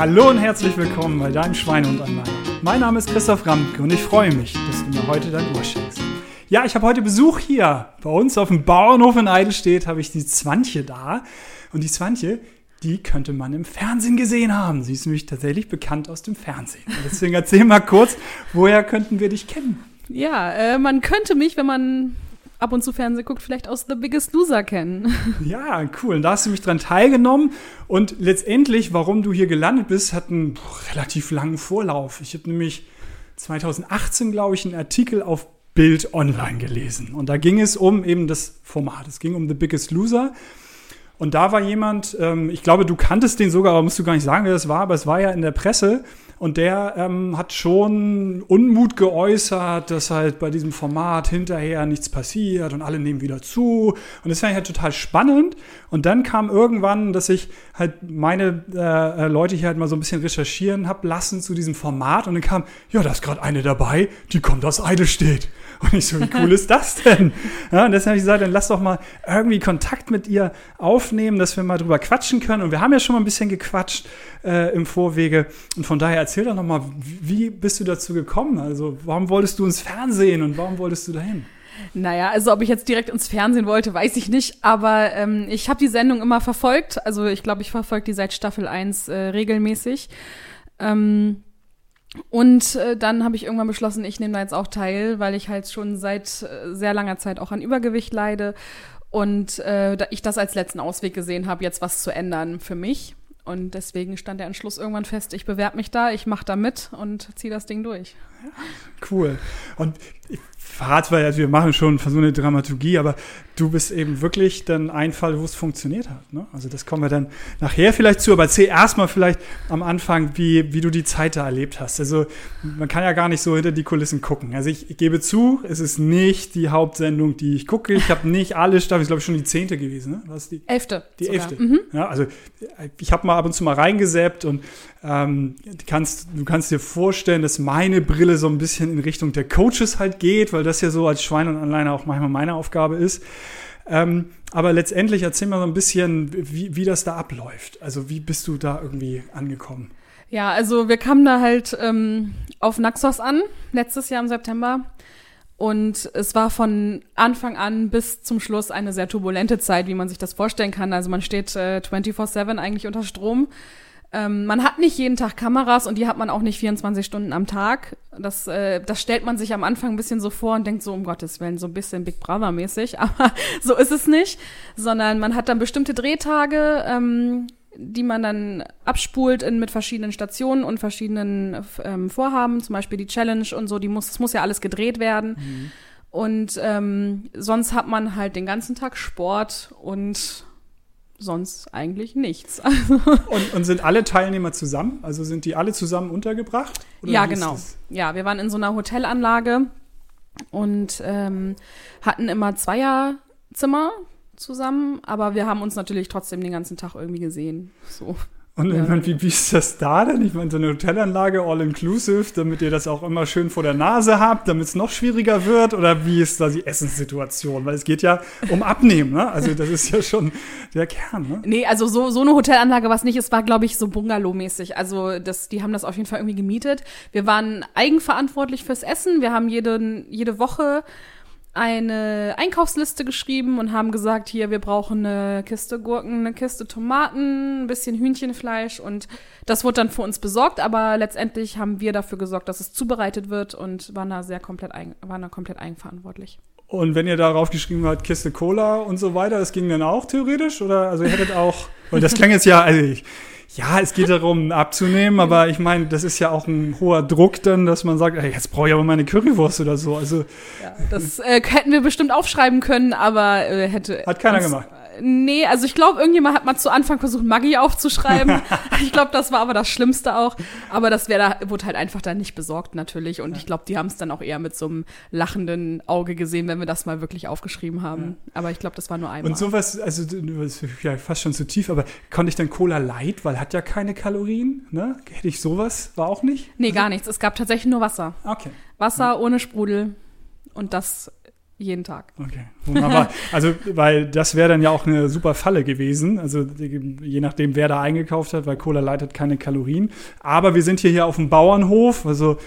Hallo und herzlich willkommen bei deinem Schweinehund Online. Mein Name ist Christoph Ramke und ich freue mich, dass du mir heute dein Ohr schenkst. Ja, ich habe heute Besuch hier. Bei uns auf dem Bauernhof in Eidelstedt habe ich die Zwantje da. Und die Zwantje, die könnte man im Fernsehen gesehen haben. Sie ist nämlich tatsächlich bekannt aus dem Fernsehen. Deswegen erzähl mal kurz, woher könnten wir dich kennen? Ja, äh, man könnte mich, wenn man ab und zu Fernsehen guckt, vielleicht aus The Biggest Loser kennen. Ja, cool. Und da hast du mich dran teilgenommen. Und letztendlich, warum du hier gelandet bist, hat einen relativ langen Vorlauf. Ich habe nämlich 2018, glaube ich, einen Artikel auf Bild Online gelesen. Und da ging es um eben das Format. Es ging um The Biggest Loser. Und da war jemand, ähm, ich glaube, du kanntest den sogar, aber musst du gar nicht sagen, wer das war, aber es war ja in der Presse. Und der ähm, hat schon Unmut geäußert, dass halt bei diesem Format hinterher nichts passiert und alle nehmen wieder zu. Und das fand ich halt total spannend. Und dann kam irgendwann, dass ich halt meine äh, Leute hier halt mal so ein bisschen recherchieren hab lassen zu diesem Format. Und dann kam, ja, da ist gerade eine dabei, die kommt aus Eidelstedt. Und ich so, wie cool ist das denn? Ja, und deshalb habe ich gesagt, dann lass doch mal irgendwie Kontakt mit ihr aufnehmen, dass wir mal drüber quatschen können. Und wir haben ja schon mal ein bisschen gequatscht äh, im Vorwege. Und von daher erzähl doch noch mal, wie bist du dazu gekommen? Also warum wolltest du ins Fernsehen und warum wolltest du dahin? Naja, also ob ich jetzt direkt ins Fernsehen wollte, weiß ich nicht. Aber ähm, ich habe die Sendung immer verfolgt. Also ich glaube, ich verfolge die seit Staffel 1 äh, regelmäßig. Ähm, und äh, dann habe ich irgendwann beschlossen, ich nehme da jetzt auch teil, weil ich halt schon seit äh, sehr langer Zeit auch an Übergewicht leide und äh, ich das als letzten Ausweg gesehen habe, jetzt was zu ändern für mich. Und deswegen stand der Entschluss irgendwann fest, ich bewerbe mich da, ich mache da mit und ziehe das Ding durch. Cool. Und ich verrate, weil also wir machen schon so eine Dramaturgie, aber du bist eben wirklich dann ein Fall, wo es funktioniert hat. Ne? Also das kommen wir dann nachher vielleicht zu, aber erzähl erstmal vielleicht am Anfang, wie, wie du die Zeit da erlebt hast. Also man kann ja gar nicht so hinter die Kulissen gucken. Also ich, ich gebe zu, es ist nicht die Hauptsendung, die ich gucke. Ich habe nicht alle Staffeln, ich glaube schon die zehnte gewesen. Ne? Was die? Elfte. Die sogar. elfte. Mhm. Ja, also ich habe mal ab und zu mal reingesäppt und ähm, kannst, du kannst dir vorstellen, dass meine Brille so ein bisschen in Richtung der Coaches halt geht, weil das ja so als Schwein und Anleiner auch manchmal meine Aufgabe ist. Ähm, aber letztendlich erzähl mal so ein bisschen, wie, wie das da abläuft. Also wie bist du da irgendwie angekommen? Ja, also wir kamen da halt ähm, auf Naxos an, letztes Jahr im September. Und es war von Anfang an bis zum Schluss eine sehr turbulente Zeit, wie man sich das vorstellen kann. Also man steht äh, 24-7 eigentlich unter Strom. Ähm, man hat nicht jeden Tag Kameras und die hat man auch nicht 24 Stunden am Tag. Das, äh, das stellt man sich am Anfang ein bisschen so vor und denkt so, um Gottes Willen, so ein bisschen Big Brother mäßig. Aber so ist es nicht, sondern man hat dann bestimmte Drehtage, ähm, die man dann abspult in, mit verschiedenen Stationen und verschiedenen ähm, Vorhaben, zum Beispiel die Challenge und so, die muss, das muss ja alles gedreht werden. Mhm. Und ähm, sonst hat man halt den ganzen Tag Sport und sonst eigentlich nichts. und, und, sind alle Teilnehmer zusammen? Also sind die alle zusammen untergebracht? ja, genau. Ja, wir waren in so einer Hotelanlage und ähm, hatten immer Zweierzimmer zusammen, aber wir haben uns natürlich trotzdem den ganzen Tag irgendwie gesehen. So. Und ja. meine, wie, wie ist das da denn? Ich meine, so eine Hotelanlage, all-inclusive, damit ihr das auch immer schön vor der Nase habt, damit es noch schwieriger wird? Oder wie ist da die Essenssituation? Weil es geht ja um Abnehmen, ne? Also das ist ja schon der Kern, ne? Nee, also so, so eine Hotelanlage, was nicht ist, war, glaube ich, so Bungalow-mäßig. Also das, die haben das auf jeden Fall irgendwie gemietet. Wir waren eigenverantwortlich fürs Essen. Wir haben jede, jede Woche eine Einkaufsliste geschrieben und haben gesagt, hier, wir brauchen eine Kiste Gurken, eine Kiste Tomaten, ein bisschen Hühnchenfleisch und das wurde dann für uns besorgt, aber letztendlich haben wir dafür gesorgt, dass es zubereitet wird und waren da sehr komplett, ein, waren da komplett eigenverantwortlich. Und wenn ihr darauf geschrieben habt, Kiste Cola und so weiter, das ging dann auch theoretisch? Oder also ihr hättet auch, weil das klang jetzt ja, also ich, ja, es geht darum, abzunehmen, aber ich meine, das ist ja auch ein hoher Druck dann, dass man sagt, ey, jetzt brauche ich aber meine Currywurst oder so. Also ja, das äh, hätten wir bestimmt aufschreiben können, aber äh, hätte. Hat keiner gemacht. Nee, also ich glaube, irgendjemand hat mal zu Anfang versucht, Maggi aufzuschreiben. ich glaube, das war aber das Schlimmste auch. Aber das wäre da, wurde halt einfach dann nicht besorgt natürlich. Und ich glaube, die haben es dann auch eher mit so einem lachenden Auge gesehen, wenn wir das mal wirklich aufgeschrieben haben. Ja. Aber ich glaube, das war nur einmal. Und sowas, also ja, fast schon zu tief, aber konnte ich dann Cola Light, weil hat ja keine Kalorien, ne? Hätte ich sowas, war auch nicht? Nee, also, gar nichts. Es gab tatsächlich nur Wasser. Okay. Wasser ohne Sprudel. Und das jeden Tag. Okay, wunderbar. also, weil das wäre dann ja auch eine super Falle gewesen. Also, je nachdem, wer da eingekauft hat, weil Cola leitet keine Kalorien. Aber wir sind hier, hier auf dem Bauernhof. Also,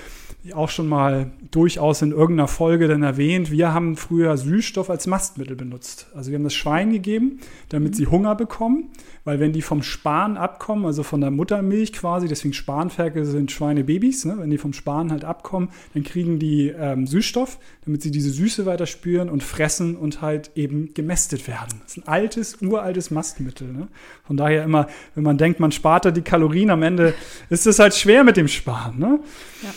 auch schon mal durchaus in irgendeiner Folge dann erwähnt, wir haben früher Süßstoff als Mastmittel benutzt. Also wir haben das Schwein gegeben, damit sie Hunger bekommen, weil wenn die vom Span abkommen, also von der Muttermilch quasi, deswegen Spanferkel sind Schweinebabys, ne? wenn die vom Span halt abkommen, dann kriegen die ähm, Süßstoff, damit sie diese Süße weiter spüren und fressen und halt eben gemästet werden. Das ist ein altes, uraltes Mastmittel. Ne? Von daher immer, wenn man denkt, man spart da die Kalorien, am Ende ist es halt schwer mit dem Sparen. Ne? Ja.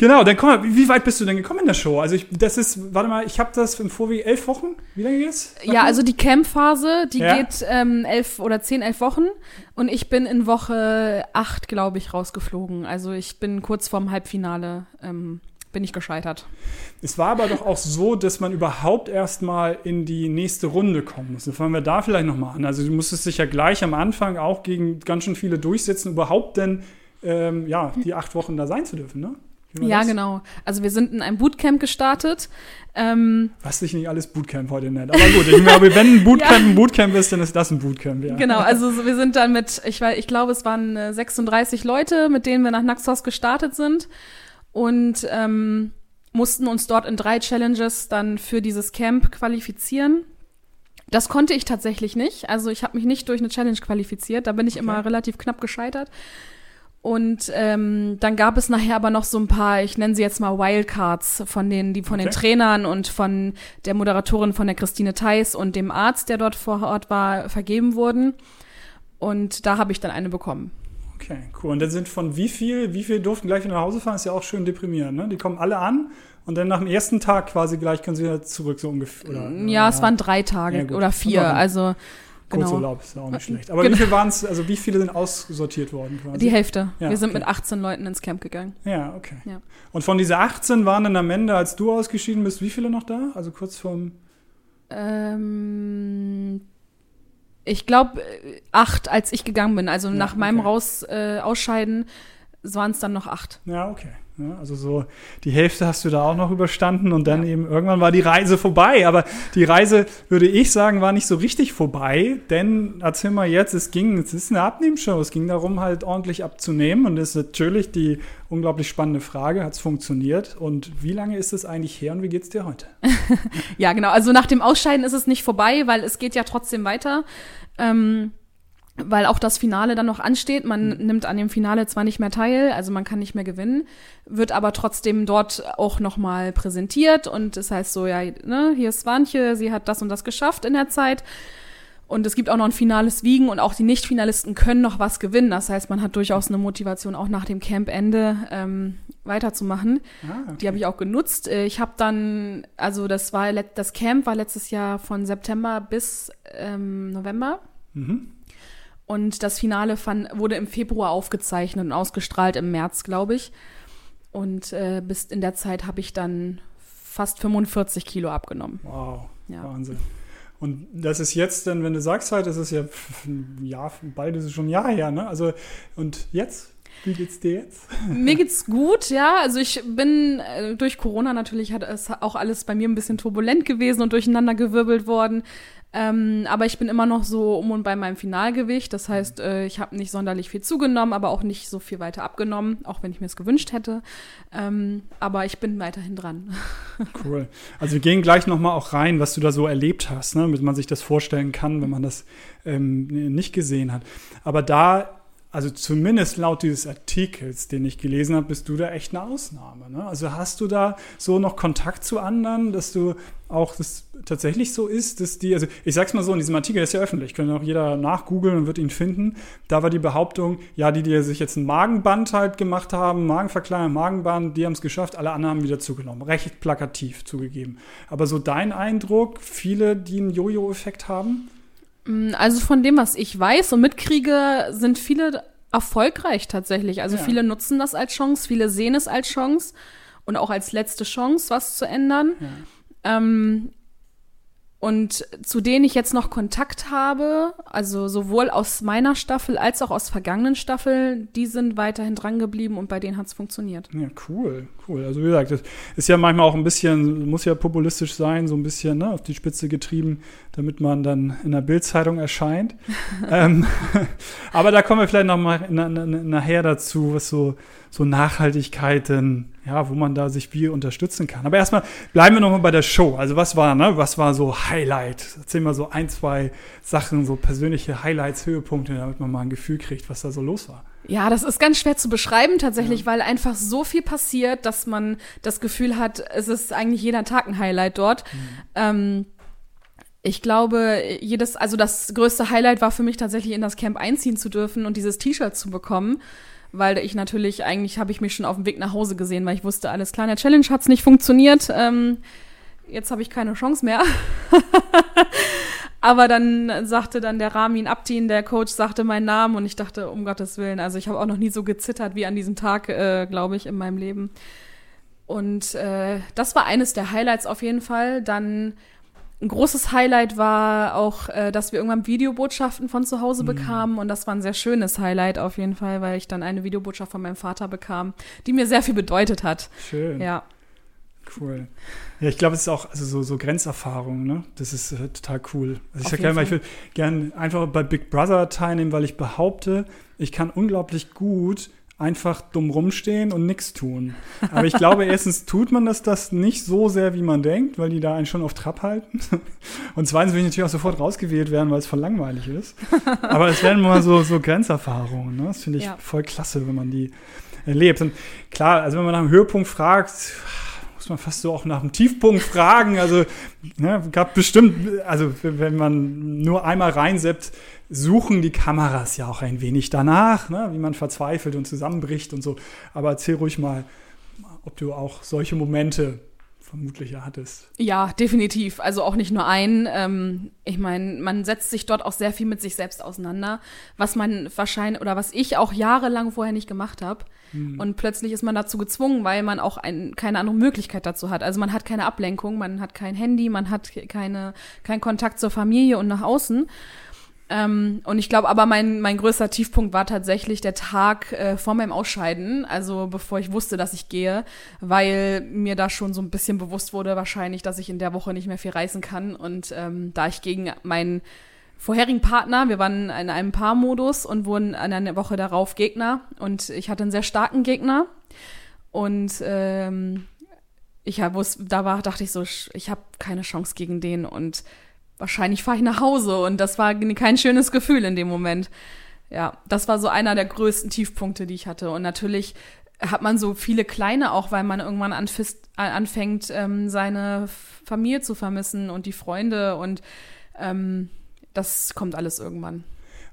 Genau, dann komm mal, wie weit bist du denn gekommen in der Show? Also ich, das ist, warte mal, ich habe das im Vorweg elf Wochen. Wie lange geht's? Ja, also die Camp-Phase, die ja? geht ähm, elf oder zehn, elf Wochen. Und ich bin in Woche acht, glaube ich, rausgeflogen. Also ich bin kurz vorm Halbfinale, ähm, bin ich gescheitert. Es war aber doch auch so, dass man überhaupt erstmal in die nächste Runde kommen muss. fangen wir da vielleicht nochmal an. Also du musstest dich ja gleich am Anfang auch gegen ganz schön viele durchsetzen, überhaupt denn ähm, ja, die acht Wochen da sein zu dürfen, ne? Ja, das? genau. Also wir sind in einem Bootcamp gestartet. Ähm, Was sich nicht alles Bootcamp heute nennt. Aber gut, ich glaube, wenn ein Bootcamp ja. ein Bootcamp ist, dann ist das ein Bootcamp, ja. Genau, also wir sind dann mit, ich, ich glaube, es waren 36 äh, Leute, mit denen wir nach Naxos gestartet sind und ähm, mussten uns dort in drei Challenges dann für dieses Camp qualifizieren. Das konnte ich tatsächlich nicht. Also ich habe mich nicht durch eine Challenge qualifiziert. Da bin ich okay. immer relativ knapp gescheitert. Und ähm, dann gab es nachher aber noch so ein paar, ich nenne sie jetzt mal Wildcards von den, die von okay. den Trainern und von der Moderatorin von der Christine Theis und dem Arzt, der dort vor Ort war, vergeben wurden. Und da habe ich dann eine bekommen. Okay, cool. Und dann sind von wie viel, wie viel durften gleich wieder nach Hause fahren? Ist ja auch schön deprimierend, ne? Die kommen alle an und dann nach dem ersten Tag quasi gleich können sie wieder zurück, so ungefähr. Oder, ja, ja, es waren drei Tage ja, oder vier. Also Genau. Kurzurlaub ist ja auch nicht schlecht. Aber genau. wie viele waren es, also wie viele sind aussortiert worden quasi? Die Hälfte. Ja, Wir sind okay. mit 18 Leuten ins Camp gegangen. Ja, okay. Ja. Und von dieser 18 waren dann am Ende, als du ausgeschieden bist, wie viele noch da? Also kurz vorm. Ähm, ich glaube, acht, als ich gegangen bin. Also ja, nach okay. meinem Raus, äh, Ausscheiden waren es dann noch acht. Ja, okay. Also so die Hälfte hast du da auch noch überstanden und dann ja. eben irgendwann war die Reise vorbei. Aber die Reise, würde ich sagen, war nicht so richtig vorbei, denn erzähl mal jetzt, es ging, es ist eine Abnehmshow, es ging darum, halt ordentlich abzunehmen und das ist natürlich die unglaublich spannende Frage, hat es funktioniert und wie lange ist es eigentlich her und wie geht es dir heute? ja, genau, also nach dem Ausscheiden ist es nicht vorbei, weil es geht ja trotzdem weiter. Ähm, weil auch das Finale dann noch ansteht. Man mhm. nimmt an dem Finale zwar nicht mehr teil, also man kann nicht mehr gewinnen, wird aber trotzdem dort auch nochmal präsentiert und es das heißt so, ja, ne, hier ist Swantje, sie hat das und das geschafft in der Zeit. Und es gibt auch noch ein finales Wiegen und auch die Nicht-Finalisten können noch was gewinnen. Das heißt, man hat durchaus eine Motivation, auch nach dem Campende ähm, weiterzumachen. Ah, okay. Die habe ich auch genutzt. Äh, ich habe dann, also das war das Camp war letztes Jahr von September bis ähm, November. Mhm. Und das Finale fand, wurde im Februar aufgezeichnet und ausgestrahlt im März, glaube ich. Und äh, bis in der Zeit habe ich dann fast 45 Kilo abgenommen. Wow, ja. Wahnsinn. Und das ist jetzt dann, wenn du sagst halt, das ist ja ein Jahr, beide ist schon ein Jahr her, ne? Also, und jetzt? Wie geht's dir jetzt? Mir geht's gut, ja. Also ich bin äh, durch Corona natürlich hat es auch alles bei mir ein bisschen turbulent gewesen und durcheinander gewirbelt worden. Ähm, aber ich bin immer noch so um und bei meinem Finalgewicht. Das heißt, äh, ich habe nicht sonderlich viel zugenommen, aber auch nicht so viel weiter abgenommen, auch wenn ich mir es gewünscht hätte. Ähm, aber ich bin weiterhin dran. Cool. Also wir gehen gleich noch mal auch rein, was du da so erlebt hast, ne? damit man sich das vorstellen kann, wenn man das ähm, nicht gesehen hat. Aber da also zumindest laut dieses Artikels, den ich gelesen habe, bist du da echt eine Ausnahme. Ne? Also hast du da so noch Kontakt zu anderen, dass du auch das tatsächlich so ist, dass die, also ich sag's mal so, in diesem Artikel ist ja öffentlich, können auch jeder nachgoogeln und wird ihn finden. Da war die Behauptung, ja, die, die sich jetzt ein Magenband halt gemacht haben, Magenverkleidung, Magenband, die haben es geschafft, alle anderen haben wieder zugenommen. Recht plakativ zugegeben. Aber so dein Eindruck, viele, die einen Jojo-Effekt haben? Mm, also von dem, was ich weiß und mitkriege, sind viele erfolgreich tatsächlich. Also ja. viele nutzen das als Chance, viele sehen es als Chance und auch als letzte Chance, was zu ändern. Ja. Ähm, und zu denen ich jetzt noch Kontakt habe, also sowohl aus meiner Staffel als auch aus vergangenen Staffeln, die sind weiterhin dran geblieben und bei denen hat es funktioniert. Ja, cool, cool. Also wie gesagt, das ist ja manchmal auch ein bisschen, muss ja populistisch sein, so ein bisschen ne, auf die Spitze getrieben, damit man dann in der Bildzeitung erscheint. ähm, aber da kommen wir vielleicht noch mal nachher dazu, was so, so Nachhaltigkeiten ja, wo man da sich wie unterstützen kann. Aber erstmal bleiben wir nochmal bei der Show. Also was war, ne? Was war so Highlight? Erzähl mal so ein, zwei Sachen, so persönliche Highlights, Höhepunkte, damit man mal ein Gefühl kriegt, was da so los war. Ja, das ist ganz schwer zu beschreiben tatsächlich, ja. weil einfach so viel passiert, dass man das Gefühl hat, es ist eigentlich jeder Tag ein Highlight dort. Mhm. Ähm, ich glaube, jedes, also das größte Highlight war für mich tatsächlich in das Camp einziehen zu dürfen und dieses T-Shirt zu bekommen weil ich natürlich, eigentlich habe ich mich schon auf dem Weg nach Hause gesehen, weil ich wusste, alles klar, in der Challenge hat es nicht funktioniert. Ähm, jetzt habe ich keine Chance mehr. Aber dann sagte dann der Ramin Abdin, der Coach, sagte meinen Namen und ich dachte, um Gottes Willen, also ich habe auch noch nie so gezittert wie an diesem Tag, äh, glaube ich, in meinem Leben. Und äh, das war eines der Highlights auf jeden Fall. Dann ein großes Highlight war auch, äh, dass wir irgendwann Videobotschaften von zu Hause mhm. bekamen. Und das war ein sehr schönes Highlight auf jeden Fall, weil ich dann eine Videobotschaft von meinem Vater bekam, die mir sehr viel bedeutet hat. Schön. Ja. Cool. Ja, ich glaube, es ist auch also so, so Grenzerfahrung, ne? Das ist äh, total cool. Also ich sage gerne mal, ich will gerne einfach bei Big Brother teilnehmen, weil ich behaupte, ich kann unglaublich gut einfach dumm rumstehen und nichts tun. Aber ich glaube, erstens tut man das, das nicht so sehr, wie man denkt, weil die da einen schon auf Trab halten. Und zweitens will ich natürlich auch sofort rausgewählt werden, weil es voll langweilig ist. Aber es werden mal so, so Grenzerfahrungen. Ne? Das finde ich ja. voll klasse, wenn man die erlebt. Und klar, also wenn man nach einem Höhepunkt fragt, muss man fast so auch nach dem Tiefpunkt fragen. Also ne, gab bestimmt, also wenn man nur einmal reinseppt, suchen die Kameras ja auch ein wenig danach, ne, wie man verzweifelt und zusammenbricht und so. Aber erzähl ruhig mal, ob du auch solche Momente vermutlich ja hattest. Ja, definitiv. Also auch nicht nur einen. Ähm, ich meine, man setzt sich dort auch sehr viel mit sich selbst auseinander, was man wahrscheinlich oder was ich auch jahrelang vorher nicht gemacht habe. Hm. Und plötzlich ist man dazu gezwungen, weil man auch ein, keine andere Möglichkeit dazu hat. Also man hat keine Ablenkung, man hat kein Handy, man hat keine, keinen Kontakt zur Familie und nach außen. Ähm, und ich glaube, aber mein, mein größter Tiefpunkt war tatsächlich der Tag äh, vor meinem Ausscheiden, also bevor ich wusste, dass ich gehe, weil mir da schon so ein bisschen bewusst wurde, wahrscheinlich, dass ich in der Woche nicht mehr viel reisen kann. Und ähm, da ich gegen meinen vorherigen Partner, wir waren in einem Paarmodus und wurden an einer Woche darauf Gegner und ich hatte einen sehr starken Gegner. Und ähm, ich hab, da war, dachte ich so, ich habe keine Chance gegen den und wahrscheinlich fahre ich nach Hause und das war kein schönes Gefühl in dem Moment. Ja, das war so einer der größten Tiefpunkte, die ich hatte. Und natürlich hat man so viele kleine auch, weil man irgendwann anfist, anfängt, ähm, seine Familie zu vermissen und die Freunde und ähm, das kommt alles irgendwann.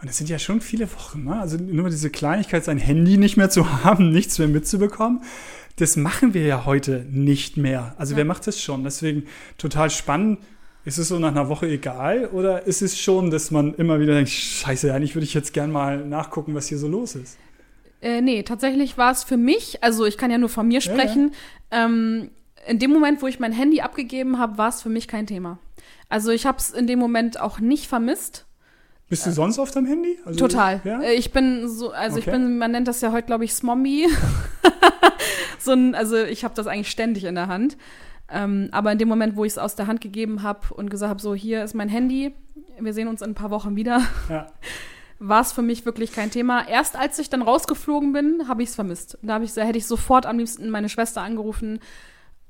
Und es sind ja schon viele Wochen, ne? Also nur diese Kleinigkeit, sein Handy nicht mehr zu haben, nichts mehr mitzubekommen, das machen wir ja heute nicht mehr. Also ja. wer macht das schon? Deswegen total spannend ist es so nach einer Woche egal oder ist es schon, dass man immer wieder denkt, scheiße, eigentlich würde ich jetzt gern mal nachgucken, was hier so los ist? Äh, nee, tatsächlich war es für mich, also ich kann ja nur von mir sprechen, ja, ja. Ähm, in dem Moment, wo ich mein Handy abgegeben habe, war es für mich kein Thema. Also ich habe es in dem Moment auch nicht vermisst. Bist du sonst auf deinem Handy? Also, total. Ja? Äh, ich bin so, also okay. ich bin, man nennt das ja heute, glaube ich, Smombi. so ein, also ich habe das eigentlich ständig in der Hand. Ähm, aber in dem Moment, wo ich es aus der Hand gegeben habe und gesagt habe, so hier ist mein Handy, wir sehen uns in ein paar Wochen wieder, ja. war es für mich wirklich kein Thema. Erst als ich dann rausgeflogen bin, habe ich es vermisst. Da ich, hätte ich sofort am liebsten meine Schwester angerufen.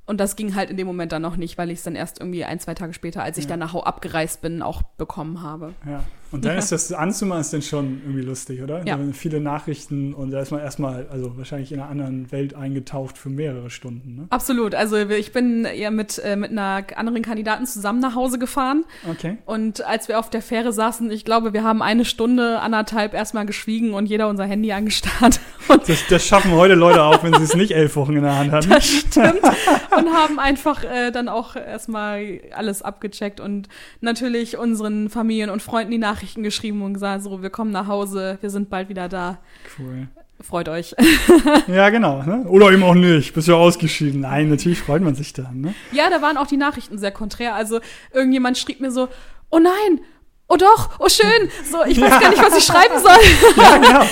Und das ging halt in dem Moment dann noch nicht, weil ich es dann erst irgendwie ein, zwei Tage später, als ich ja. dann nach Hau abgereist bin, auch bekommen habe. Ja. Und dann ist das anzumachen, ist dann schon irgendwie lustig, oder? Ja. viele Nachrichten und da ist man erstmal, also wahrscheinlich in einer anderen Welt eingetaucht für mehrere Stunden. Ne? Absolut. Also ich bin ja mit, äh, mit einer anderen Kandidaten zusammen nach Hause gefahren. Okay. Und als wir auf der Fähre saßen, ich glaube, wir haben eine Stunde, anderthalb erstmal geschwiegen und jeder unser Handy angestarrt. Das, das, schaffen heute Leute auch, wenn sie es nicht elf Wochen in der Hand hatten. Das stimmt. Und haben einfach äh, dann auch erstmal alles abgecheckt und natürlich unseren Familien und Freunden die Nachrichten Nachrichten geschrieben und gesagt, so, wir kommen nach Hause, wir sind bald wieder da. Cool. freut euch. ja, genau. Ne? Oder eben auch nicht. Bist ja ausgeschieden. Nein, natürlich freut man sich dann. Ne? Ja, da waren auch die Nachrichten sehr konträr. Also irgendjemand schrieb mir so, oh nein, oh doch, oh schön. So, ich weiß ja. gar nicht, was ich schreiben soll. ja, genau.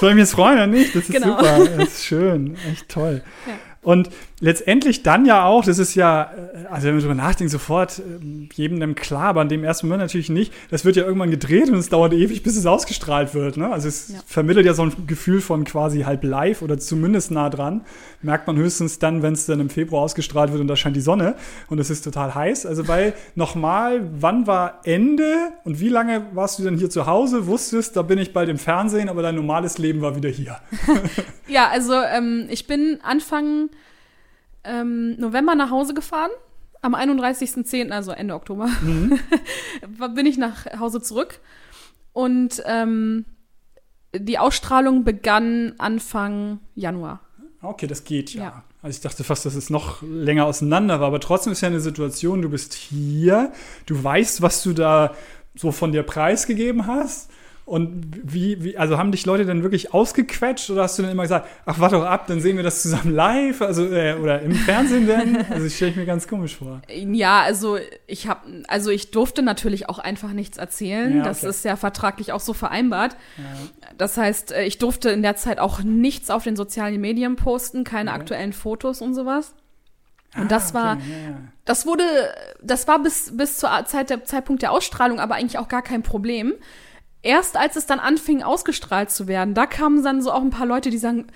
Soll ich mich jetzt freuen oder nicht? Das ist genau. super. Das ist schön. Echt toll. Ja. Und letztendlich dann ja auch, das ist ja, äh, also wenn man darüber nachdenkt, sofort ähm, jedem dem klar, aber in dem ersten Moment natürlich nicht. Das wird ja irgendwann gedreht und es dauert ewig, bis es ausgestrahlt wird. Ne? Also es ja. vermittelt ja so ein Gefühl von quasi halb live oder zumindest nah dran. Merkt man höchstens dann, wenn es dann im Februar ausgestrahlt wird und da scheint die Sonne und es ist total heiß. Also weil nochmal, wann war Ende und wie lange warst du denn hier zu Hause? Wusstest, da bin ich bald im Fernsehen, aber dein normales Leben war wieder hier. ja, also ähm, ich bin Anfang ähm, November nach Hause gefahren. Am 31.10., also Ende Oktober, mhm. bin ich nach Hause zurück. Und ähm, die Ausstrahlung begann Anfang Januar. Okay, das geht ja. ja. Also ich dachte fast, dass es noch länger auseinander war, aber trotzdem ist ja eine Situation, du bist hier, du weißt, was du da so von dir preisgegeben hast und wie, wie, also haben dich Leute dann wirklich ausgequetscht oder hast du dann immer gesagt, ach, warte doch ab, dann sehen wir das zusammen live, also äh, oder im Fernsehen denn? Also ich stelle ich mir ganz komisch vor. Ja, also ich habe, also ich durfte natürlich auch einfach nichts erzählen. Ja, das ist ja vertraglich auch so vereinbart. Ja. Das heißt, äh, ich durfte in der Zeit auch nichts auf den sozialen Medien posten, keine okay. aktuellen Fotos und sowas. Und ah, das war, okay, yeah. das wurde, das war bis, bis zur Zeit der Zeitpunkt der Ausstrahlung aber eigentlich auch gar kein Problem erst als es dann anfing ausgestrahlt zu werden, da kamen dann so auch ein paar Leute, die sagen,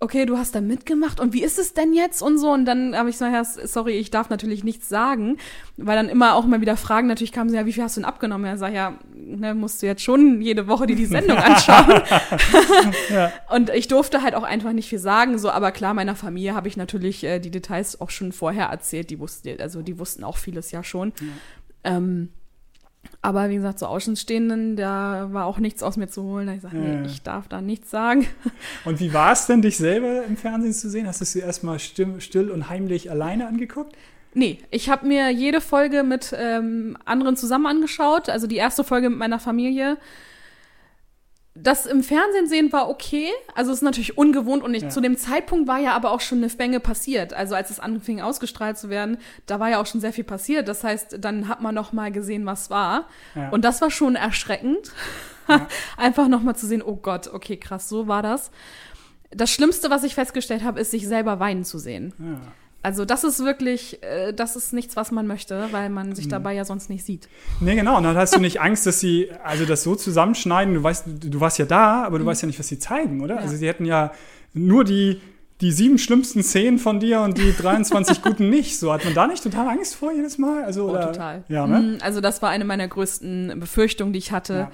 okay, du hast da mitgemacht und wie ist es denn jetzt und so und dann habe ich so, ja, sorry, ich darf natürlich nichts sagen, weil dann immer auch mal wieder Fragen natürlich kamen, so, ja, wie viel hast du denn abgenommen? Ja, sag ja, ne, musst du jetzt schon jede Woche dir die Sendung anschauen. ja. Und ich durfte halt auch einfach nicht viel sagen, so, aber klar, meiner Familie habe ich natürlich äh, die Details auch schon vorher erzählt, die wussten, also die wussten auch vieles ja schon. Ja. Ähm, aber wie gesagt, so Außenstehenden, da war auch nichts aus mir zu holen. Da ich sage, nee, ich darf da nichts sagen. Und wie war es denn, dich selber im Fernsehen zu sehen? Hast du es dir erstmal still, still und heimlich alleine angeguckt? Nee, ich habe mir jede Folge mit ähm, anderen zusammen angeschaut. Also die erste Folge mit meiner Familie das im Fernsehen sehen war okay. Also es ist natürlich ungewohnt und ich, ja. zu dem Zeitpunkt war ja aber auch schon eine Menge passiert. Also als es anfing ausgestrahlt zu werden, da war ja auch schon sehr viel passiert. Das heißt, dann hat man noch mal gesehen, was war. Ja. Und das war schon erschreckend. Ja. Einfach noch mal zu sehen, oh Gott, okay, krass, so war das. Das Schlimmste, was ich festgestellt habe, ist, sich selber weinen zu sehen. Ja. Also das ist wirklich, äh, das ist nichts, was man möchte, weil man sich mhm. dabei ja sonst nicht sieht. Nee, genau. Und dann hast du nicht Angst, dass sie also das so zusammenschneiden. Du weißt, du warst ja da, aber du mhm. weißt ja nicht, was sie zeigen, oder? Ja. Also sie hätten ja nur die, die sieben schlimmsten Szenen von dir und die 23 guten nicht. So hat man da nicht total Angst vor jedes Mal? Also, oh, oder? total. Ja, ne? Mhm, also das war eine meiner größten Befürchtungen, die ich hatte.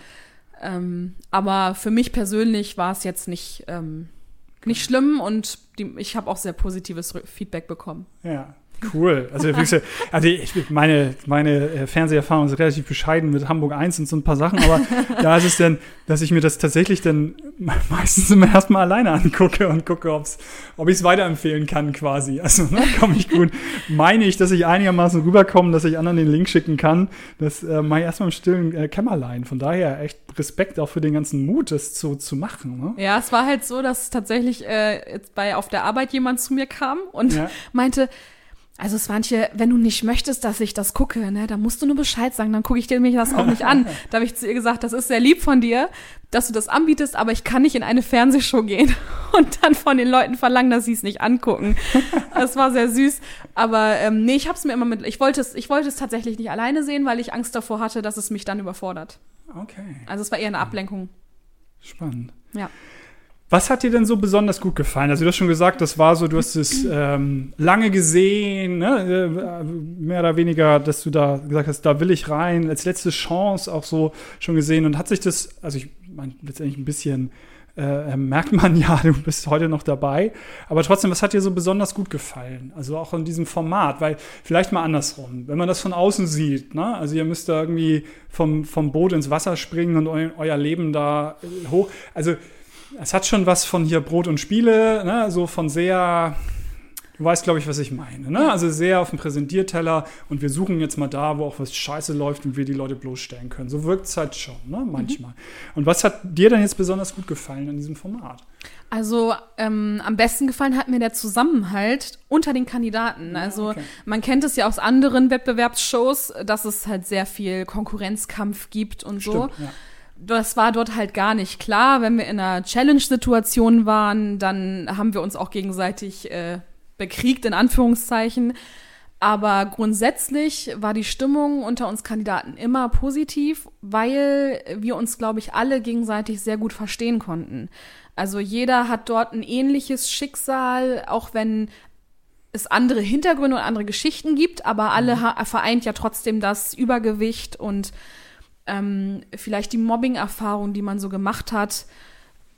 Ja. Ähm, aber für mich persönlich war es jetzt nicht... Ähm, nicht schlimm und die, ich habe auch sehr positives Feedback bekommen. Ja. Cool. Also, also ich, meine, meine äh, Fernseherfahrung ist relativ bescheiden mit Hamburg 1 und so ein paar Sachen, aber da ist es dann, dass ich mir das tatsächlich dann meistens immer erstmal alleine angucke und gucke, ob's, ob ich es weiterempfehlen kann quasi. Also ne, komme ich gut. Meine ich, dass ich einigermaßen rüberkomme, dass ich anderen den Link schicken kann. Das äh, mache ich erstmal im stillen äh, Kämmerlein. Von daher echt Respekt auch für den ganzen Mut, das so zu machen. Ne? Ja, es war halt so, dass tatsächlich äh, jetzt bei auf der Arbeit jemand zu mir kam und ja. meinte, also Swantje, wenn du nicht möchtest, dass ich das gucke, ne, dann musst du nur Bescheid sagen, dann gucke ich dir mir das auch nicht an. da habe ich zu ihr gesagt, das ist sehr lieb von dir, dass du das anbietest, aber ich kann nicht in eine Fernsehshow gehen und dann von den Leuten verlangen, dass sie es nicht angucken. Das war sehr süß, aber ähm, nee, ich habe es mir immer mit, ich wollte es, ich wollte es tatsächlich nicht alleine sehen, weil ich Angst davor hatte, dass es mich dann überfordert. Okay. Also es war eher eine Ablenkung. Spannend. Ja. Was hat dir denn so besonders gut gefallen? Also du hast schon gesagt, das war so, du hast es ähm, lange gesehen, ne? Äh, mehr oder weniger, dass du da gesagt hast, da will ich rein, als letzte Chance auch so schon gesehen. Und hat sich das, also ich meine, letztendlich ein bisschen äh, merkt man ja, du bist heute noch dabei. Aber trotzdem, was hat dir so besonders gut gefallen? Also auch in diesem Format, weil vielleicht mal andersrum, wenn man das von außen sieht, ne? also ihr müsst da irgendwie vom, vom Boot ins Wasser springen und eu, euer Leben da hoch. Also es hat schon was von hier Brot und Spiele, ne? so von sehr, du weißt, glaube ich, was ich meine. Ne? Also sehr auf dem Präsentierteller und wir suchen jetzt mal da, wo auch was scheiße läuft und wir die Leute bloßstellen können. So wirkt es halt schon, ne? manchmal. Mhm. Und was hat dir denn jetzt besonders gut gefallen an diesem Format? Also ähm, am besten gefallen hat mir der Zusammenhalt unter den Kandidaten. Also okay. man kennt es ja aus anderen Wettbewerbsshows, dass es halt sehr viel Konkurrenzkampf gibt und so. Stimmt, ja. Das war dort halt gar nicht klar. Wenn wir in einer Challenge-Situation waren, dann haben wir uns auch gegenseitig äh, bekriegt, in Anführungszeichen. Aber grundsätzlich war die Stimmung unter uns Kandidaten immer positiv, weil wir uns, glaube ich, alle gegenseitig sehr gut verstehen konnten. Also jeder hat dort ein ähnliches Schicksal, auch wenn es andere Hintergründe und andere Geschichten gibt, aber alle ha- vereint ja trotzdem das Übergewicht und ähm, vielleicht die Mobbing-Erfahrung, die man so gemacht hat.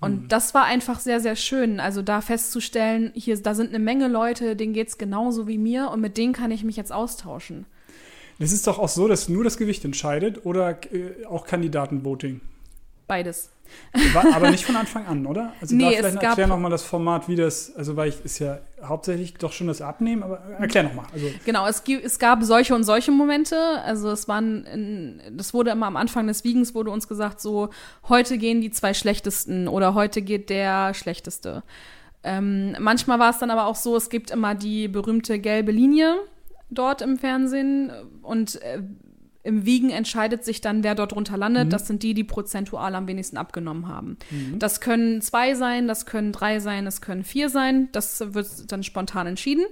Und das war einfach sehr, sehr schön. Also da festzustellen, hier, da sind eine Menge Leute, denen geht's genauso wie mir und mit denen kann ich mich jetzt austauschen. Es ist doch auch so, dass nur das Gewicht entscheidet oder äh, auch Kandidatenvoting. Beides. War, aber nicht von Anfang an, oder? Also Nee, da es vielleicht gab- erklär nochmal das Format, wie das, also weil ich ist ja hauptsächlich doch schon das Abnehmen, aber erklär nochmal. Also Genau, es, es gab solche und solche Momente. Also es waren, in, das wurde immer am Anfang des Wiegens wurde uns gesagt, so heute gehen die zwei schlechtesten oder heute geht der schlechteste. Ähm, manchmal war es dann aber auch so, es gibt immer die berühmte gelbe Linie dort im Fernsehen und äh, im Wiegen entscheidet sich dann, wer dort drunter landet. Das sind die, die prozentual am wenigsten abgenommen haben. Das können zwei sein, das können drei sein, das können vier sein. Das wird dann spontan entschieden.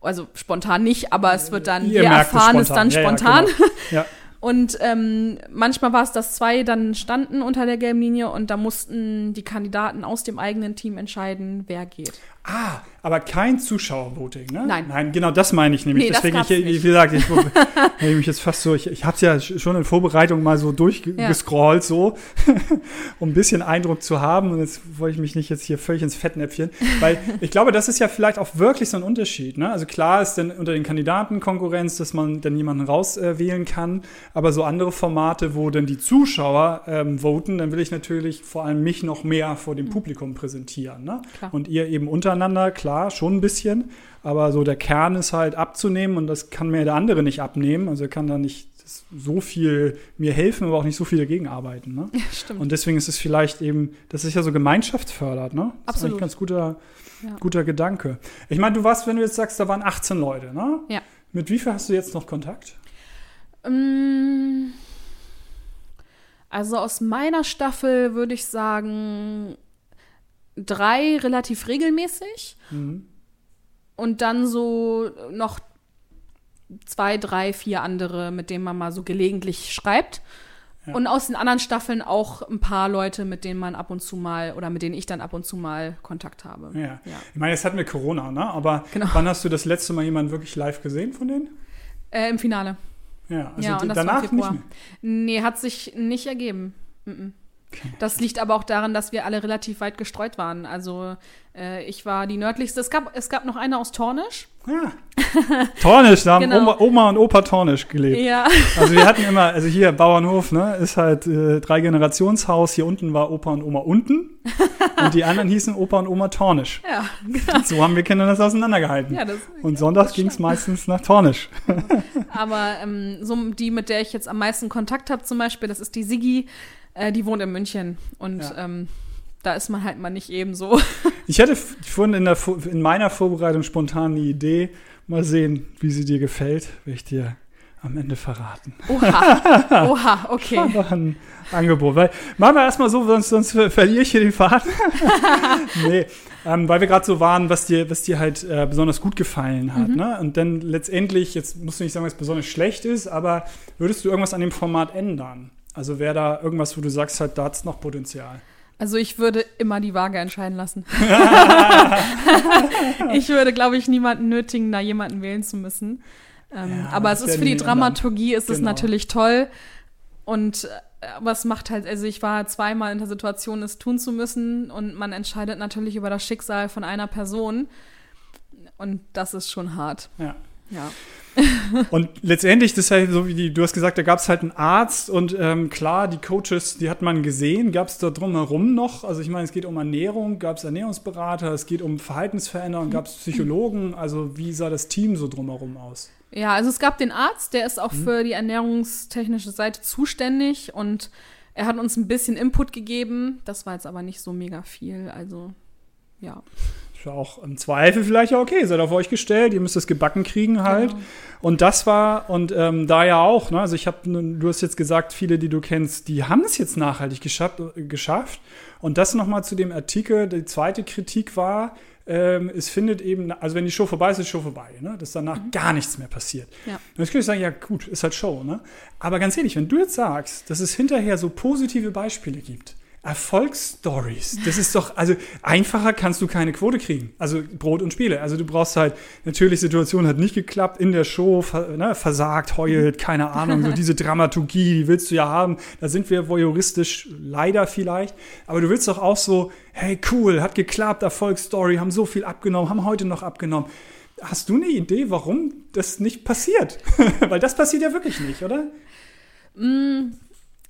Also spontan nicht, aber es wird dann, Ihr wir es erfahren es spontan. dann Ja, ja, spontan. genau. ja. Und ähm, manchmal war es, dass zwei dann standen unter der gelben Linie und da mussten die Kandidaten aus dem eigenen Team entscheiden, wer geht. Ah, aber kein Zuschauervoting, ne? Nein. Nein, genau das meine ich nämlich. Nee, Deswegen, ich, wie gesagt, ich, ich mich jetzt fast so, ich, ich habe es ja schon in Vorbereitung mal so durchgescrollt, so, um ein bisschen Eindruck zu haben. Und jetzt wollte ich mich nicht jetzt hier völlig ins Fettnäpfchen, weil ich glaube, das ist ja vielleicht auch wirklich so ein Unterschied. Ne? Also klar ist dann unter den Kandidaten Konkurrenz, dass man dann jemanden rauswählen äh, kann, aber so andere Formate, wo dann die Zuschauer ähm, voten, dann will ich natürlich vor allem mich noch mehr vor dem Publikum präsentieren. Ne? Klar. Und ihr eben untereinander, klar, schon ein bisschen, aber so der Kern ist halt abzunehmen und das kann mir der andere nicht abnehmen. Also er kann da nicht so viel mir helfen, aber auch nicht so viel dagegen arbeiten. Ne? Stimmt. Und deswegen ist es vielleicht eben, das ist ja so gemeinschaftsfördert, ne? Das ist Absolut. eigentlich ein ganz guter, Ja. guter Gedanke. Ich meine, du warst, wenn du jetzt sagst, da waren 18 Leute, ne? Ja. Mit wie viel hast du jetzt noch Kontakt? Mm, Also aus meiner Staffel würde ich sagen drei relativ regelmäßig Mhm. und dann so noch zwei, drei, vier andere, mit denen man mal so gelegentlich schreibt. Ja. Und aus den anderen Staffeln auch ein paar Leute, mit denen man ab und zu mal oder mit denen ich dann ab und zu mal Kontakt habe. Ja. Ja. Ich meine, jetzt hatten wir Corona, ne? Aber Genau. wann hast du das letzte Mal jemanden wirklich live gesehen von denen? Äh, Im Finale. Ja, also Ja, danach nicht mehr. Nee, hat sich nicht ergeben. Mhm. Okay. Das liegt aber auch daran, dass wir alle relativ weit gestreut waren. Also äh, ich war die nördlichste. Es gab, es gab noch eine aus Tornisch. Ja. Tornisch, da haben Genau. Oma, Oma und Opa Tornisch gelebt. Ja. Also wir hatten immer, also hier Bauernhof, ne, ist halt äh, drei Generationshaus. Hier unten war Opa und Oma unten und die anderen hießen Opa und Oma Tornisch. Ja, So haben wir Kinder das auseinandergehalten. ja das, und sonntags ging es meistens nach Tornisch. Aber ähm, so die, mit der ich jetzt am meisten Kontakt habe, zum Beispiel, das ist die Sigi, äh, die wohnt in München. Und Ja. ähm, da ist man halt mal nicht eben so. Ich hatte vorhin in, der, in meiner Vorbereitung spontan die Idee, mal sehen, wie sie dir gefällt, will ich dir am Ende verraten. Oha, oha, okay. Einfach ein Angebot. Weil, machen wir erstmal so, sonst, sonst ver- verliere ich hier den Faden. nee, ähm, weil wir gerade so waren, was dir, was dir halt äh, besonders gut gefallen hat. Mhm. Ne? Und dann letztendlich, jetzt musst du nicht sagen, was besonders schlecht ist, aber würdest du irgendwas an dem Format ändern? Also wäre da irgendwas, wo du sagst, halt, da hat es noch Potenzial. Also ich würde immer die Waage entscheiden lassen. ich würde, glaube ich, niemanden nötigen, da jemanden wählen zu müssen. Ähm, Ja, aber es ist für die anderen. Dramaturgie ist es Genau. natürlich toll. Und äh, es macht halt, also ich war zweimal in der Situation, es tun zu müssen und man entscheidet natürlich über das Schicksal von einer Person. Und das ist schon hart. Ja. Ja. Und letztendlich, das ist halt so wie die, du hast gesagt, da gab es halt einen Arzt und ähm, klar, die Coaches, die hat man gesehen. Gab es da drumherum noch? Also ich meine, es geht um Ernährung, gab es Ernährungsberater, es geht um Verhaltensveränderung, gab es Psychologen. Also wie sah das Team so drumherum aus? Ja, also es gab den Arzt, der ist auch für die ernährungstechnische Seite zuständig und er hat uns ein bisschen Input gegeben. Das war jetzt aber nicht so mega viel. Also Ja. Ist ja auch im Zweifel vielleicht ja okay, seid auf euch gestellt, ihr müsst es gebacken kriegen halt. Genau. Und das war, und ähm, da ja auch, ne, also ich habe, du hast jetzt gesagt, viele, die du kennst, die haben es jetzt nachhaltig geschafft. geschafft. Und das nochmal zu dem Artikel, die zweite Kritik war, ähm, es findet eben, also wenn die Show vorbei ist, ist die Show vorbei, ne? dass danach gar nichts mehr passiert. Ja. Und jetzt könnte ich sagen, ja gut, ist halt Show, ne? Aber ganz ehrlich, wenn du jetzt sagst, dass es hinterher so positive Beispiele gibt, Erfolgsstories, das ist doch, also einfacher kannst du keine Quote kriegen. Also Brot und Spiele. Also du brauchst halt, natürlich, Situation hat nicht geklappt, in der Show, ver, ne, versagt, heult, keine Ahnung, so diese Dramaturgie, die willst du ja haben. Da sind wir voyeuristisch, leider vielleicht. Aber du willst doch auch so, hey cool, hat geklappt, Erfolgsstory, haben so viel abgenommen, haben heute noch abgenommen. Hast du eine Idee, warum das nicht passiert? Weil das passiert ja wirklich nicht, oder? Mm,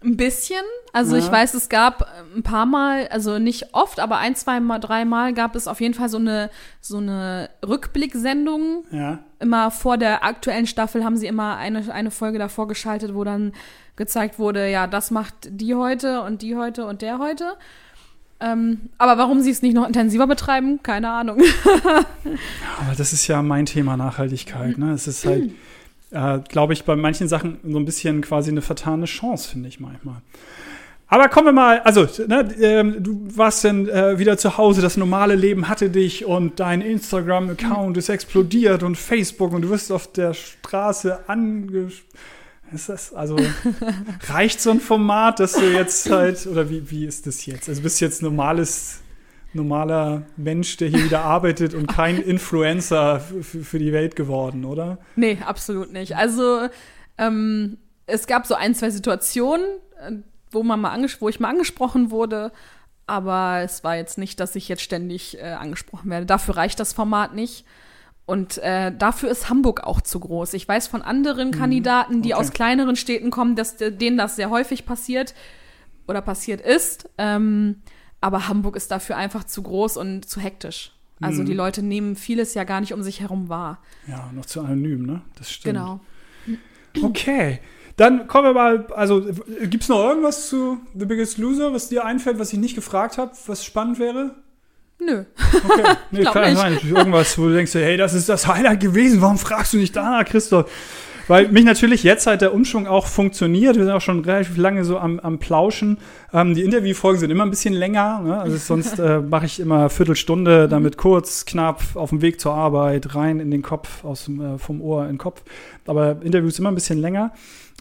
ein bisschen. Also Ja. ich weiß, es gab ein paar Mal, also nicht oft, aber ein, zwei Mal, drei Mal gab es auf jeden Fall so eine, so eine Rückblicksendung. Ja. Immer vor der aktuellen Staffel haben sie immer eine, eine Folge davor geschaltet, wo dann gezeigt wurde, ja, das macht die heute und die heute und der heute. Ähm, aber warum sie es nicht noch intensiver betreiben, keine Ahnung. Aber das ist ja mein Thema Nachhaltigkeit. Ne? Es ist halt, äh, glaube ich, bei manchen Sachen so ein bisschen quasi eine vertane Chance, finde ich manchmal. Aber kommen wir mal, also, ne, ähm, du warst dann äh, wieder zu Hause, das normale Leben hatte dich und dein Instagram-Account ist explodiert und Facebook und du wirst auf der Straße ange... Ist das, also, reicht so ein Format, dass du jetzt halt, oder wie, wie ist das jetzt? Also, bist du jetzt normales, normaler Mensch, der hier wieder arbeitet und kein Influencer für, die Welt geworden, oder? Nee, absolut nicht. Also ähm, es gab so ein, zwei Situationen, äh, wo man mal wo ich mal angesprochen wurde, aber es war jetzt nicht, dass ich jetzt ständig äh, angesprochen werde. Dafür reicht das Format nicht. Und äh, dafür ist Hamburg auch zu groß. Ich weiß von anderen Kandidaten, die Mhm. okay. aus kleineren Städten kommen, dass de- denen das sehr häufig passiert oder passiert ist. Ähm, aber Hamburg ist dafür einfach zu groß und zu hektisch. Also Mhm. die Leute nehmen vieles ja gar nicht um sich herum wahr. Ja, noch zu anonym, ne? Das stimmt. Genau. Okay. Dann kommen wir mal, also gibt es noch irgendwas zu The Biggest Loser, was dir einfällt, was ich nicht gefragt habe, was spannend wäre? Nö. Okay, nee, kann nicht. sein. Irgendwas, wo du denkst, hey, das ist das Highlight gewesen, warum fragst du nicht danach, Christoph? Weil mich natürlich jetzt halt der Umschwung auch funktioniert. Wir sind auch schon relativ lange so am, am Plauschen. Ähm, die Interviewfolgen sind immer ein bisschen länger. Ne? Also sonst äh, mache ich immer Viertelstunde, damit kurz, knapp, auf dem Weg zur Arbeit, rein in den Kopf, aus dem, äh, vom Ohr in den Kopf. Aber Interviews immer ein bisschen länger.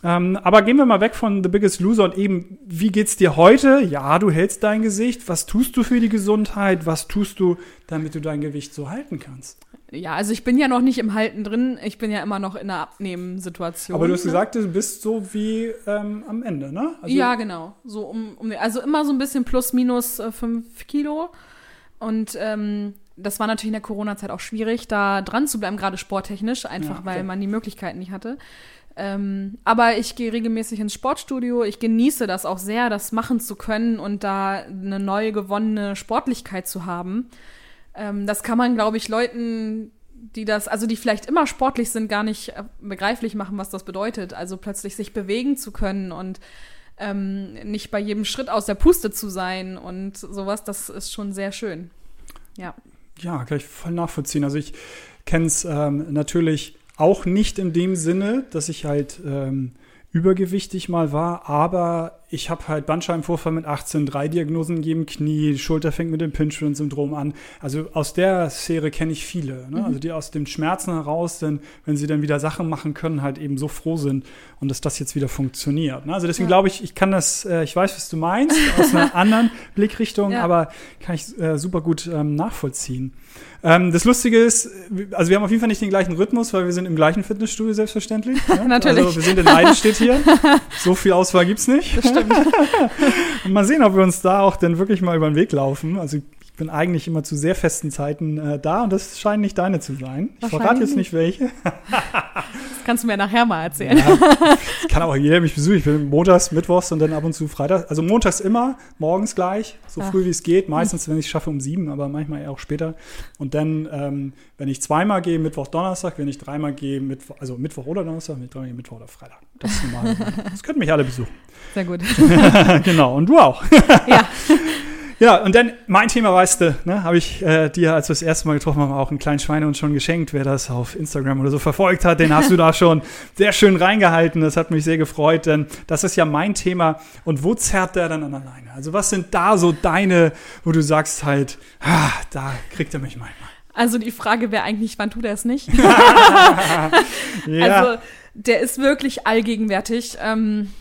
Ähm, aber gehen wir mal weg von The Biggest Loser und eben, wie geht's dir heute? Ja, du hältst dein Gesicht. Was tust du für die Gesundheit? Was tust du, damit du dein Gewicht so halten kannst? Ja, also ich bin ja noch nicht im Halten drin. Ich bin ja immer noch in einer Abnehmensituation. Aber du hast ne? gesagt, du bist so wie ähm, am Ende, ne? Also, ja, genau. So um, um, also immer so ein bisschen plus minus äh, fünf Kilo. Und ähm, das war natürlich in der Corona-Zeit auch schwierig, da dran zu bleiben, gerade sporttechnisch, einfach Ja, okay. weil man die Möglichkeiten nicht hatte. Ähm, aber ich gehe regelmäßig ins Sportstudio. Ich genieße das auch sehr, das machen zu können und da eine neu gewonnene Sportlichkeit zu haben. Ähm, das kann man, glaube ich, Leuten, die das, also die vielleicht immer sportlich sind, gar nicht äh, begreiflich machen, was das bedeutet. Also plötzlich sich bewegen zu können und ähm, nicht bei jedem Schritt aus der Puste zu sein und sowas, das ist schon sehr schön. Ja. Ja, kann ich voll nachvollziehen. Also ich kenne es ähm, natürlich auch nicht in dem Sinne, dass ich halt ähm, übergewichtig mal war, aber ich habe halt Bandscheibenvorfall mit 18, drei Diagnosen gegeben, Knie, Schulter fängt mit dem Pinchon-Syndrom an. Also aus der Sphäre kenne ich viele, ne? also die aus den Schmerzen heraus, dann, wenn sie dann wieder Sachen machen können, halt eben so froh sind und dass das jetzt wieder funktioniert. Ne? Also deswegen Ja. glaube ich, ich kann das, äh, ich weiß, was du meinst, aus einer anderen Blickrichtung, Ja. aber kann ich äh, super gut ähm, nachvollziehen. Ähm, das Lustige ist, also wir haben auf jeden Fall nicht den gleichen Rhythmus, weil wir sind im gleichen Fitnessstudio selbstverständlich. Ne? Natürlich. Also wir sind in Leidenstedt hier. So viel Auswahl gibt's nicht. Das stimmt. Mal sehen, ob wir uns da auch dann wirklich mal über den Weg laufen. Also bin eigentlich immer zu sehr festen Zeiten äh, da und das scheinen nicht deine zu sein. Ich verrate jetzt nicht welche. Das kannst du mir nachher mal erzählen. Ja, kann auch jeder mich besuchen. Ich bin montags, mittwochs und dann ab und zu freitags. Also montags immer, morgens gleich, so Ja. früh wie es geht. Meistens, wenn ich es schaffe, um sieben, aber manchmal eher auch später. Und dann, ähm, wenn ich zweimal gehe, Mittwoch, Donnerstag, wenn ich dreimal gehe, Mittwoch, also Mittwoch oder Donnerstag, wenn ich dreimal gehe, Mittwoch oder Freitag. Das ist normal. das könnten mich alle besuchen. Sehr gut. genau, und du auch. Ja. Ja, und dann mein Thema, weißt du, ne, habe ich äh, dir, als wir das erste Mal getroffen haben, auch einen kleinen Schweinehund schon geschenkt. Wer das auf Instagram oder so verfolgt hat, den hast du da schon sehr schön reingehalten. Das hat mich sehr gefreut, denn das ist ja mein Thema. Und wo zerrt der dann an alleine? Also was sind da so deine, wo du sagst halt, ah, da kriegt er mich manchmal. Also die Frage wäre eigentlich, wann tut er es nicht? ja. Also der ist wirklich allgegenwärtig. Ähm,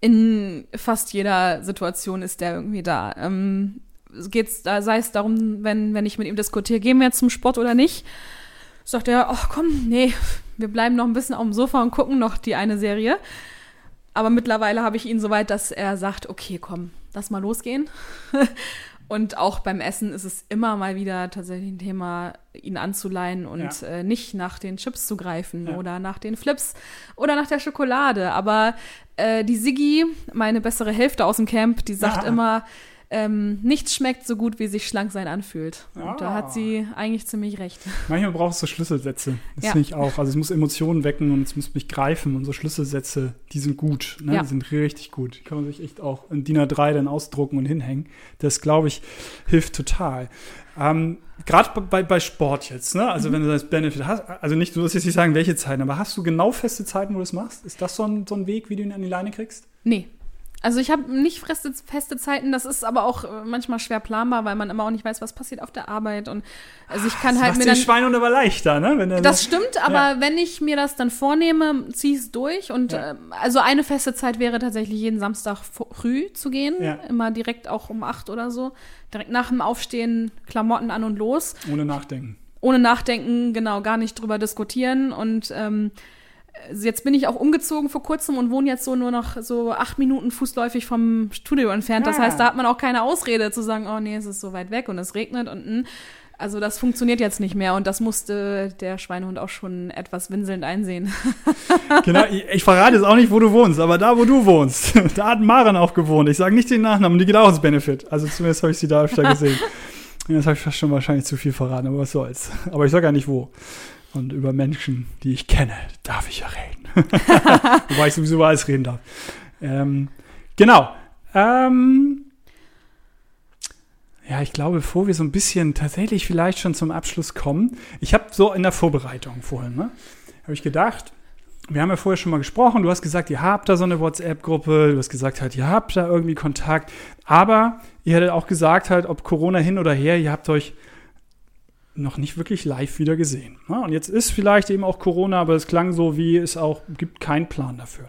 in fast jeder Situation ist der irgendwie da. Ähm, geht's da, sei es darum, wenn, wenn ich mit ihm diskutiere, gehen wir jetzt zum Sport oder nicht? Sagt er, ach komm, nee, wir bleiben noch ein bisschen auf dem Sofa und gucken noch die eine Serie. Aber mittlerweile habe ich ihn so weit, dass er sagt, okay, komm, lass mal losgehen. und auch beim Essen ist es immer mal wieder tatsächlich ein Thema, ihn anzuleihen und Ja. äh, nicht nach den Chips zu greifen Ja. oder nach den Flips oder nach der Schokolade. Aber äh, die Siggi, meine bessere Hälfte aus dem Camp, die sagt Ah. immer, ähm, nichts schmeckt so gut, wie sich schlank sein anfühlt. Ah. Da hat sie eigentlich ziemlich recht. Manchmal brauchst du Schlüsselsätze. Das Ja. finde ich auch. Also es muss Emotionen wecken und es muss mich greifen. Und so Schlüsselsätze, die sind gut. Ne? Ja. Die sind richtig gut. Die kann man sich echt auch in DIN A3 dann ausdrucken und hinhängen. Das, glaube ich, hilft total. Ähm, Gerade bei, bei Sport jetzt, ne? Mhm. Also wenn du das Benefit hast, also nicht, du wirst jetzt nicht sagen, welche Zeiten, aber hast du genau feste Zeiten, wo du das machst? Ist das so ein, so ein Weg, wie du ihn an die Leine kriegst? Nee. Also ich habe nicht feste, feste Zeiten, das ist aber auch äh, manchmal schwer planbar, weil man immer auch nicht weiß, was passiert auf der Arbeit. Und also ich kann Das halt mir dann. Schweinehund aber leichter, ne? Wenn der Das stimmt, aber Ja. wenn ich mir das dann vornehme, ziehe ich es durch. Und Ja. ähm, also eine feste Zeit wäre tatsächlich jeden Samstag früh zu gehen. Ja. Immer direkt auch um acht oder so. Direkt nach dem Aufstehen, Klamotten an und los. ohne nachdenken. Ohne nachdenken, genau, gar nicht drüber diskutieren. Und ähm, jetzt bin ich auch umgezogen vor kurzem und wohne jetzt so nur noch so acht Minuten fußläufig vom Studio entfernt. Das Ah. heißt, da hat man auch keine Ausrede zu sagen, oh nee, es ist so weit weg und es regnet und mm. also das funktioniert jetzt nicht mehr und das musste der Schweinehund auch schon etwas winselnd einsehen. Genau, ich, ich verrate jetzt auch nicht, wo du wohnst, aber da, wo du wohnst, da hat Maren auch gewohnt. Ich sage nicht den Nachnamen, die geht auch ins Benefit. Also zumindest habe ich sie da öfter gesehen. Ja, Das habe ich fast schon wahrscheinlich zu viel verraten, aber was soll's. Aber ich sage ja nicht wo. Und über Menschen, die ich kenne, darf ich ja reden. Wobei ich sowieso über alles reden darf. Ähm, genau. Ähm, ja, ich glaube, bevor wir so ein bisschen tatsächlich vielleicht schon zum Abschluss kommen, ich habe so in der Vorbereitung vorhin, ne, habe ich gedacht, wir haben ja vorher schon mal gesprochen, du hast gesagt, ihr habt da so eine WhatsApp-Gruppe, du hast gesagt halt, ihr habt da irgendwie Kontakt, aber ihr hättet auch gesagt halt, ob Corona hin oder her, ihr habt euch noch nicht wirklich live wieder gesehen. ne? Und jetzt ist vielleicht eben auch Corona, aber es klang so, wie es auch gibt keinen Plan dafür.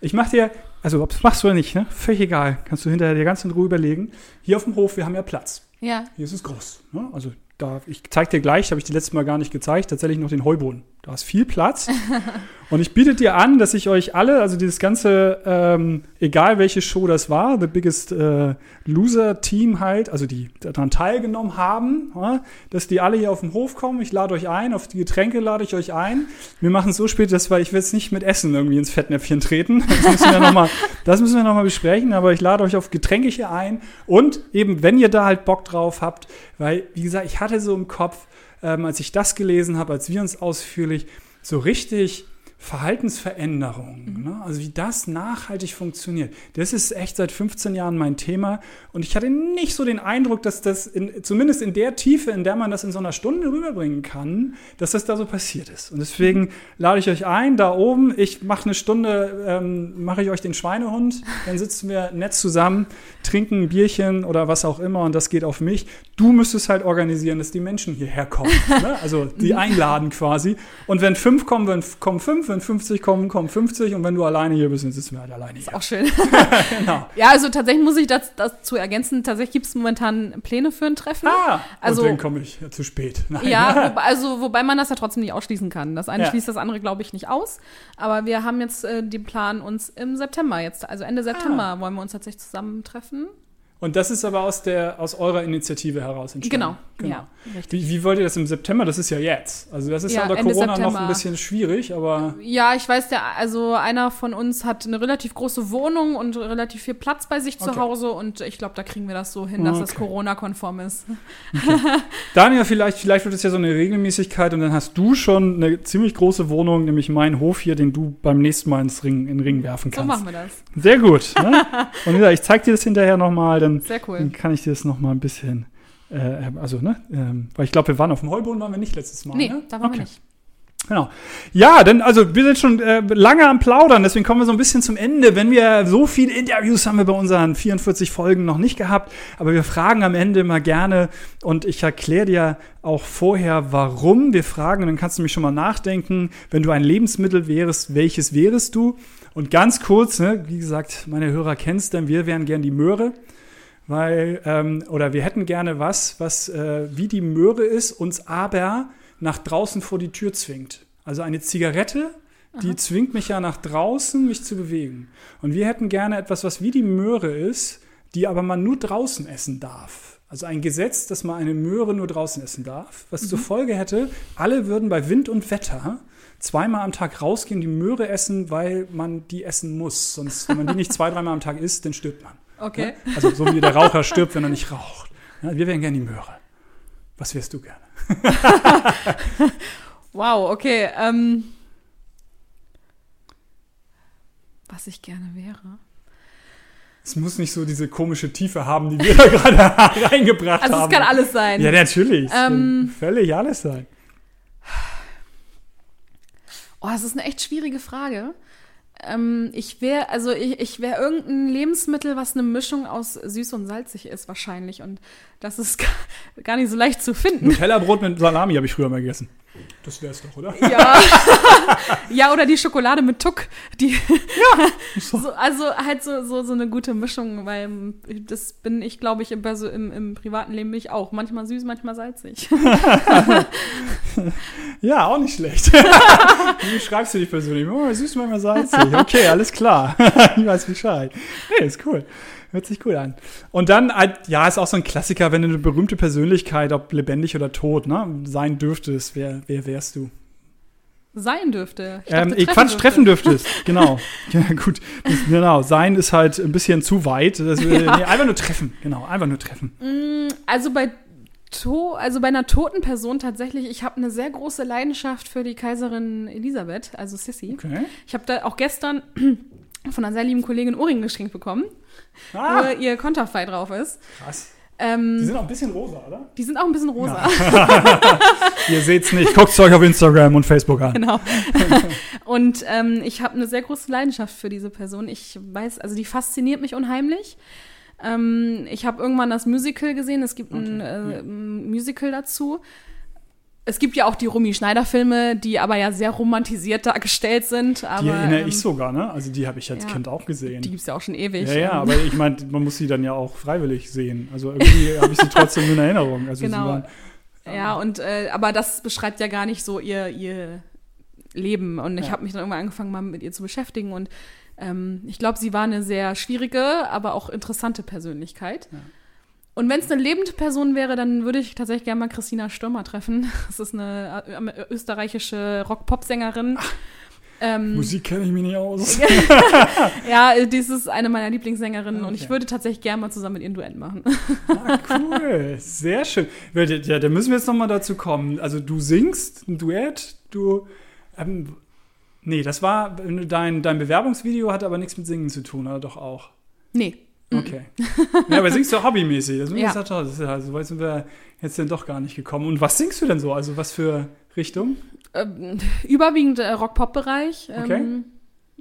Ich mache dir, also ob es machst du oder nicht, ne? völlig egal, kannst du hinterher dir ganz in Ruhe überlegen. Hier auf dem Hof, wir haben ja Platz. Ja. Hier ist es groß. Ne? Also da, ich zeige dir gleich, habe ich dir letztes Mal gar nicht gezeigt, tatsächlich noch den Heuboden. Da ist viel Platz. Und ich biete dir an, dass ich euch alle, also dieses ganze, ähm, egal welche Show das war, The Biggest äh, Loser Team halt, also die daran teilgenommen haben, ja, dass die alle hier auf den Hof kommen. Ich lade euch ein, auf die Getränke lade ich euch ein. Wir machen es so spät, dass wir, ich will jetzt nicht mit Essen irgendwie ins Fettnäpfchen treten. Das müssen wir nochmal, noch mal besprechen, aber ich lade euch auf Getränke hier ein. Und eben, wenn ihr da halt Bock drauf habt, weil, wie gesagt, ich hatte so im Kopf, ähm, als ich das gelesen habe, als wir uns ausführlich so richtig Verhaltensveränderungen, ne? also wie das nachhaltig funktioniert. Das ist echt seit 15 Jahren mein Thema und ich hatte nicht so den Eindruck, dass das in, zumindest in der Tiefe, in der man das in so einer Stunde rüberbringen kann, dass das da so passiert ist. Und deswegen lade ich euch ein, da oben, ich mache eine Stunde, ähm, mache ich euch den Schweinehund, dann sitzen wir nett zusammen, trinken ein Bierchen oder was auch immer und das geht auf mich. Du müsstest halt organisieren, dass die Menschen hierher kommen. ne? Also die einladen quasi. Und wenn fünf kommen, wenn, kommen fünf, wenn 50 kommen, kommen 50 und wenn du alleine hier bist, dann sitzen wir halt alleine hier. Auch schön. Genau. ja, also tatsächlich muss ich das, dazu ergänzen, tatsächlich gibt es momentan Pläne für ein Treffen. Ah, Also- und dann komme ich ja, zu spät. Nein. Ja, wobei, also wobei man das ja trotzdem nicht ausschließen kann. Das eine Ja. schließt das andere, glaube ich, nicht aus. Aber wir haben jetzt äh, den Plan, uns im September jetzt, also Ende September, Ah. wollen wir uns tatsächlich zusammentreffen. Und das ist aber aus, der, aus eurer Initiative heraus entstanden. Genau, ja, richtig. Wie, wie wollt ihr das im September? Das ist ja jetzt. Also das ist Ja, ja, unter Ende Corona noch September. ein bisschen schwierig, aber Ja, ich weiß, der, also einer von uns hat eine relativ große Wohnung und relativ viel Platz bei sich zu Okay. Hause und ich glaube, da kriegen wir das so hin, dass das Okay. Corona-konform ist. Daniel, vielleicht, vielleicht wird es ja so eine Regelmäßigkeit und dann hast du schon eine ziemlich große Wohnung, nämlich meinen Hof hier, den du beim nächsten Mal ins Ring, in den Ring werfen So kannst. machen wir das. Sehr gut. Ne? Und wie gesagt, ich zeig dir das hinterher nochmal, dann dann, Sehr cool. dann kann ich dir das noch mal ein bisschen, äh, also, ne, ähm, weil ich glaube, wir waren auf dem Heuboden, waren wir nicht letztes Mal, Nee, ne? da waren okay. wir nicht. Genau. Ja, denn also wir sind schon äh, lange am Plaudern, deswegen kommen wir so ein bisschen zum Ende. Wenn wir so viele Interviews haben wir bei unseren 44 Folgen noch nicht gehabt, aber wir fragen am Ende immer gerne und ich erkläre dir auch vorher, warum wir fragen. Und dann kannst du mich schon mal nachdenken, wenn du ein Lebensmittel wärst, welches wärest du? Und ganz kurz, ne, wie gesagt, meine Hörer kennst denn, wir wären gern die Möhre weil ähm, oder wir hätten gerne was, was äh, wie die Möhre ist, uns aber nach draußen vor die Tür zwingt. Also eine Zigarette, die zwingt mich ja nach draußen, mich zu bewegen. Und wir hätten gerne etwas, was wie die Möhre ist, die aber man nur draußen essen darf. Also ein Gesetz, dass man eine Möhre nur draußen essen darf, was zur Folge hätte, alle würden bei Wind und Wetter zweimal am Tag rausgehen, die Möhre essen, weil man die essen muss. Sonst, wenn man die nicht zwei, dreimal am Tag isst, dann stirbt man. Okay. Ne? Also so wie der Raucher stirbt, wenn er nicht raucht. Ja, wir wären gerne die Möhre. Was wärst du gerne? Wow, okay. Ähm, was ich gerne wäre. Es muss nicht so diese komische Tiefe haben, die wir da gerade reingebracht Also haben. es kann alles sein. Ja, natürlich. Ähm, völlig alles sein. Oh, das ist eine echt schwierige Frage. Ähm, ich wäre, also ich, ich wäre irgendein Lebensmittel, was eine Mischung aus süß und salzig ist wahrscheinlich. Und das ist gar, nicht so leicht zu finden. Nutella-Brot mit Salami habe ich früher mal gegessen. Das wär's doch, oder? Ja. ja, oder die Schokolade mit Tuck. Die, So. so, also halt so, so, so eine gute Mischung, weil das bin ich, glaube ich, im, Perso- im, im privaten Leben bin ich auch. Manchmal süß, manchmal salzig. Ja, auch nicht schlecht. Wie schreibst du dich persönlich? Oh, süß, manchmal salzig. Okay, alles klar. ich weiß Bescheid. Nee, ist cool. Hört sich cool an. Und dann, äh, ja, ist auch so ein Klassiker, wenn du eine berühmte Persönlichkeit, ob lebendig oder tot, ne, sein dürftest, wer, wer wärst du? Sein dürfte. Ich Ähm, dachte, ich Quatsch, treffen dürftest. Genau. Ja, gut. Genau. Sein ist halt ein bisschen zu weit. Das, äh, nee, einfach nur treffen. Genau, einfach nur treffen. Mm, Also bei to also bei einer toten Person tatsächlich, ich habe eine sehr große Leidenschaft für die Kaiserin Elisabeth, also Sissi. Okay. Ich habe da auch gestern von einer sehr lieben Kollegin Ohrring geschenkt bekommen, Ah, wo ihr Konterfei drauf ist. krass. Ähm, Die sind auch ein bisschen rosa, oder? die sind auch ein bisschen rosa. Ihr seht's nicht. Guckt's euch auf Instagram und Facebook an. Genau. Und ähm, ich habe eine sehr große Leidenschaft für diese Person. Ich weiß, also die fasziniert mich unheimlich. Ähm, ich habe irgendwann das Musical gesehen. Es gibt ein Okay, äh, ja. ein Musical dazu. Es gibt ja auch die Romy Schneider-Filme, die aber ja sehr romantisiert dargestellt sind. Aber, Die erinnere ähm, ich sogar, ne? Also die habe ich als ja. Kind auch gesehen. Die gibt's ja auch schon ewig. ja, ja, Ähm, aber ich meine, man muss sie dann ja auch freiwillig sehen. Also irgendwie habe ich sie trotzdem nur in Erinnerung. Also Genau. waren, Ja, und äh, aber das beschreibt ja gar nicht so ihr, ihr Leben. Und ich Ja. habe mich dann irgendwann angefangen, mal mit ihr zu beschäftigen. Und ähm, ich glaube, sie war eine sehr schwierige, aber auch interessante Persönlichkeit. Ja. Und wenn es eine lebende Person wäre, dann würde ich tatsächlich gerne mal Christina Stürmer treffen. Das ist eine äh, österreichische Rock-Pop-Sängerin. Ähm, Musik kenne ich mich nicht aus. ja, äh, dies ist eine meiner Lieblingssängerinnen und ich Okay. würde tatsächlich gerne mal zusammen mit ihr ein Duett machen. Ah, cool. Sehr schön. Ja, da müssen wir jetzt noch mal dazu kommen. Also du singst ein Duett, du ähm, Nee, das war dein, dein Bewerbungsvideo hat aber nichts mit Singen zu tun, oder doch auch? Nee. Okay. ja, aber singst du hobbymäßig. Das ist Ja. toll. Das ist ja, so weit sind wir jetzt dann doch gar nicht gekommen. Und was singst du denn so? Also was für Richtung? Ähm, überwiegend äh, Rock-Pop-Bereich. Okay. Ähm,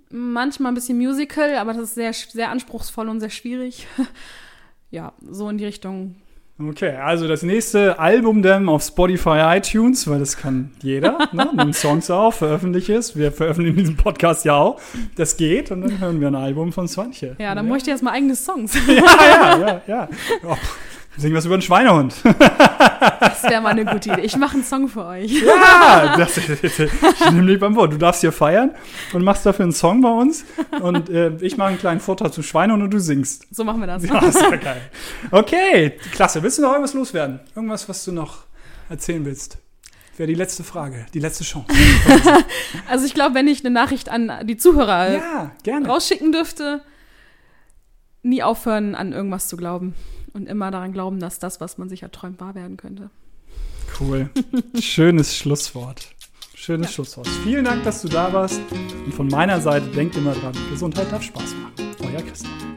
manchmal ein bisschen Musical, aber das ist sehr, sehr anspruchsvoll und sehr schwierig. ja, so in die Richtung. Okay, also das nächste Album dann auf Spotify, iTunes, weil das kann jeder, ne? Nimm Songs auf, veröffentliche es. Wir veröffentlichen diesen Podcast ja auch. Das geht und dann hören wir ein Album von Swantje. Ja, dann bräuchte ich erstmal eigene Songs. ja, ja, ja, ja. Oh, sing was über einen Schweinehund. Das wäre mal eine gute Idee. Ich mache einen Song für euch. Ja, das, ich nehme dich beim Wort. Du darfst hier feiern und machst dafür einen Song bei uns. Und äh, ich mache einen kleinen Vortrag zum Schweinehund und du singst. So machen wir das. Ja, ist ja geil. Okay, klasse. Willst du noch irgendwas loswerden? Irgendwas, was du noch erzählen willst? Wäre die letzte Frage, die letzte Chance. Also ich glaube, wenn ich eine Nachricht an die Zuhörer Ja, rausschicken dürfte, nie aufhören, an irgendwas zu glauben. Und immer daran glauben, dass das, was man sich erträumt, wahr werden könnte. Cool. Schönes Schlusswort. Schönes Ja. Schlusswort. Vielen Dank, dass du da warst. Und von meiner Seite denkt immer dran, Gesundheit darf Spaß machen. Euer Christian.